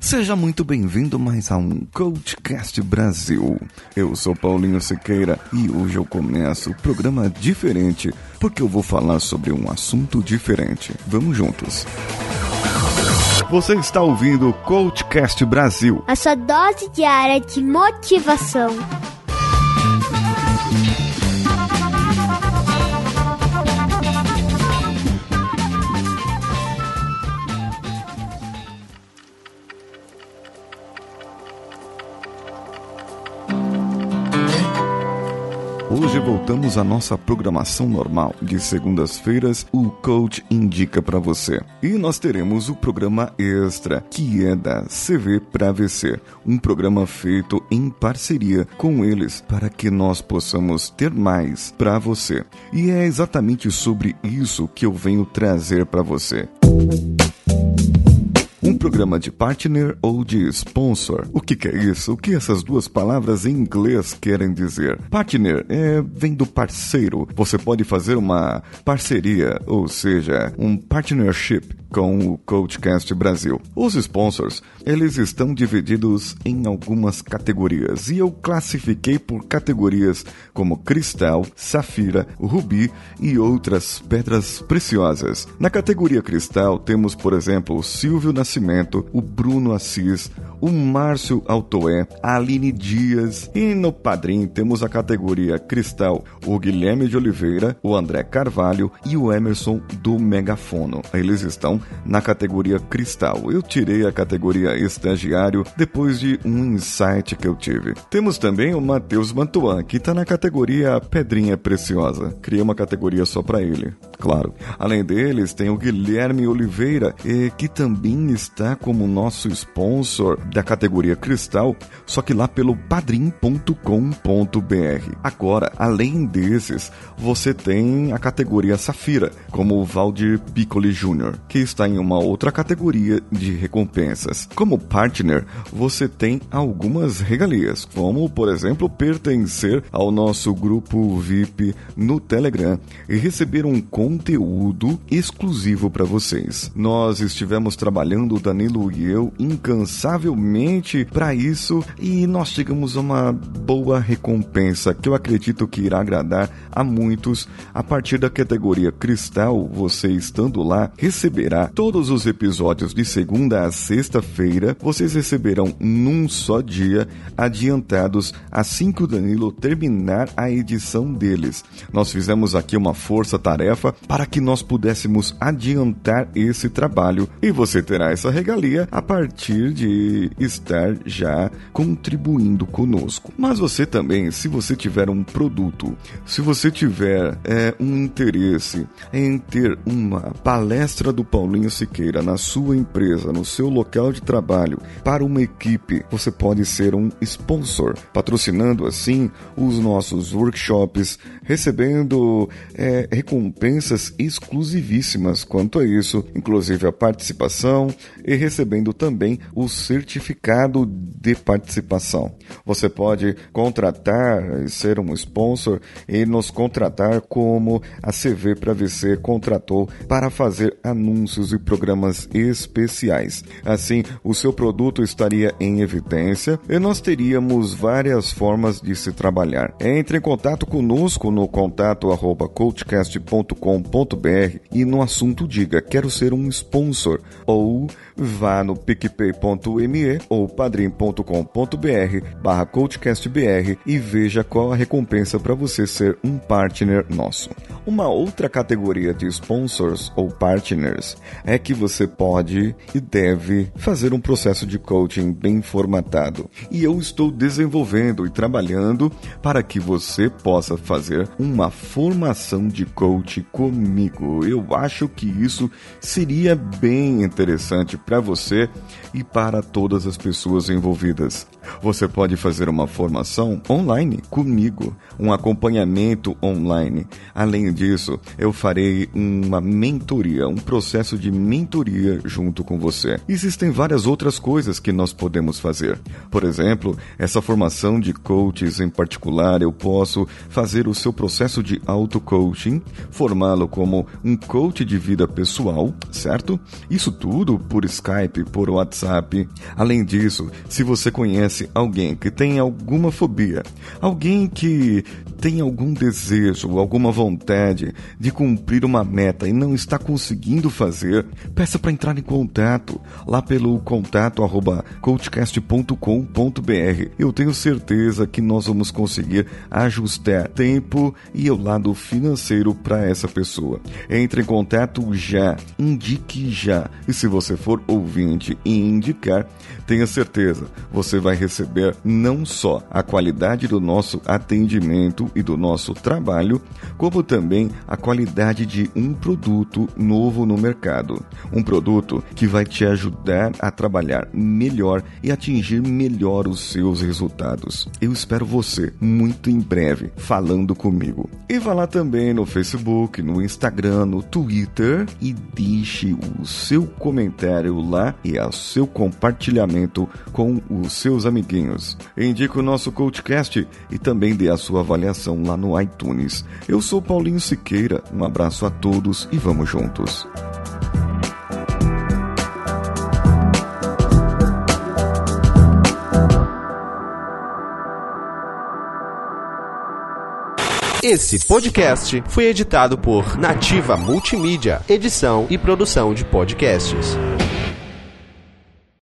Seja muito bem-vindo mais a um Coachcast Brasil. Eu sou Paulinho Siqueira e hoje eu começo o programa diferente porque eu vou falar sobre um assunto diferente. Vamos juntos. Você está ouvindo o Coachcast Brasil. A sua dose diária de motivação. Voltamos à nossa programação normal. De segundas-feiras, o coach indica para você. E nós teremos o programa extra, que é da CV para VC, um programa feito em parceria com eles para que nós possamos ter mais para você. E é exatamente sobre isso que eu venho trazer para você. Programa de partner ou de sponsor. O que, que, é isso? O que essas duas palavras em inglês querem dizer? Partner é, vem do parceiro. Você pode fazer uma parceria, ou seja, um partnership com o Coachcast Brasil. Os sponsors, eles estão divididos em algumas categorias e eu classifiquei por categorias como cristal, safira, rubi e outras pedras preciosas. Na categoria cristal temos, por exemplo, o Silvio Nascimento, o Bruno Assis, o Márcio Altoé, a Aline Dias e no Padrim temos a categoria Cristal, o Guilherme de Oliveira, o André Carvalho e o Emerson do Megafono. Eles estão na categoria Cristal. Eu tirei a categoria Estagiário depois de um insight que eu tive. Temos também o Matheus Mantuan, que está na categoria Pedrinha Preciosa. Criei uma categoria só para ele, claro. Além deles, tem o Guilherme Oliveira, que também está como nosso sponsor da categoria Cristal, só que lá pelo padrim.com.br. Agora, além desses, você tem a categoria Safira, como o Valdir Piccoli Jr., que está em uma outra categoria de recompensas. Como partner, você tem algumas regalias, como, por exemplo, pertencer ao nosso grupo VIP no Telegram e receber um conteúdo exclusivo para vocês. Nós estivemos trabalhando, Danilo e eu, incansavelmente para isso e nós chegamos a uma boa recompensa que eu acredito que irá agradar a muitos. A partir da categoria Cristal, você estando lá receberá todos os episódios de segunda a sexta-feira. Vocês receberão num só dia, adiantados assim que o Danilo terminar a edição deles. Nós fizemos aqui uma força-tarefa para que nós pudéssemos adiantar esse trabalho e você terá essa regalia a partir de estar já contribuindo conosco. Mas você também, se você tiver um produto, se você tiver é, um interesse em ter uma palestra do Paulinho Siqueira na sua empresa, no seu local de trabalho, para uma equipe, você pode ser um sponsor, patrocinando assim os nossos workshops, recebendo é, recompensas exclusivíssimas quanto a isso, inclusive a participação e recebendo também o certificado certificado de participação. Você pode contratar ser um sponsor e nos contratar como a CV para VC contratou para fazer anúncios e programas especiais. Assim, o seu produto estaria em evidência e nós teríamos várias formas de se trabalhar. Entre em contato conosco no contato arroba coachcast.com.br e no assunto diga quero ser um sponsor ou vá no picpay.me ou padrim.com.br barra coachcastbr e veja qual a recompensa para você ser um partner nosso. Uma outra categoria de sponsors ou partners é que você pode e deve fazer um processo de coaching bem formatado. E eu estou desenvolvendo e trabalhando para que você possa fazer uma formação de coach comigo. Eu acho que isso seria bem interessante para você e para todas as pessoas envolvidas. Você pode fazer uma formação online comigo, um acompanhamento online. Além Disso, eu farei uma mentoria, um processo de mentoria junto com você. Existem várias outras coisas que nós podemos fazer. Por exemplo, essa formação de coaches em particular, eu posso fazer o seu processo de auto-coaching, formá-lo como um coach de vida pessoal, certo? Isso tudo por Skype, por WhatsApp. Além disso, se você conhece alguém que tem alguma fobia, alguém que tem algum desejo, alguma vontade de cumprir uma meta e não está conseguindo fazer, peça para entrar em contato lá pelo contato arroba coachcast.com.br. Eu tenho certeza que nós vamos conseguir ajustar tempo e o lado financeiro para essa pessoa. Entre em contato já, indique já. E se você for ouvinte e indicar, tenha certeza, você vai receber não só a qualidade do nosso atendimento e do nosso trabalho, como também a qualidade de um produto novo no mercado. Um produto que vai te ajudar a trabalhar melhor e atingir melhor os seus resultados. Eu espero você muito em breve falando comigo. E vá lá também no Facebook, no Instagram, no Twitter e deixe o seu comentário lá e o seu compartilhamento com os seus amiguinhos. Indique o nosso CoachCast e também dê a sua avaliação lá no iTunes. Eu sou Paulinho Siqueira, um abraço a todos e vamos juntos. Esse podcast foi editado por Nativa Multimídia, edição e produção de podcasts.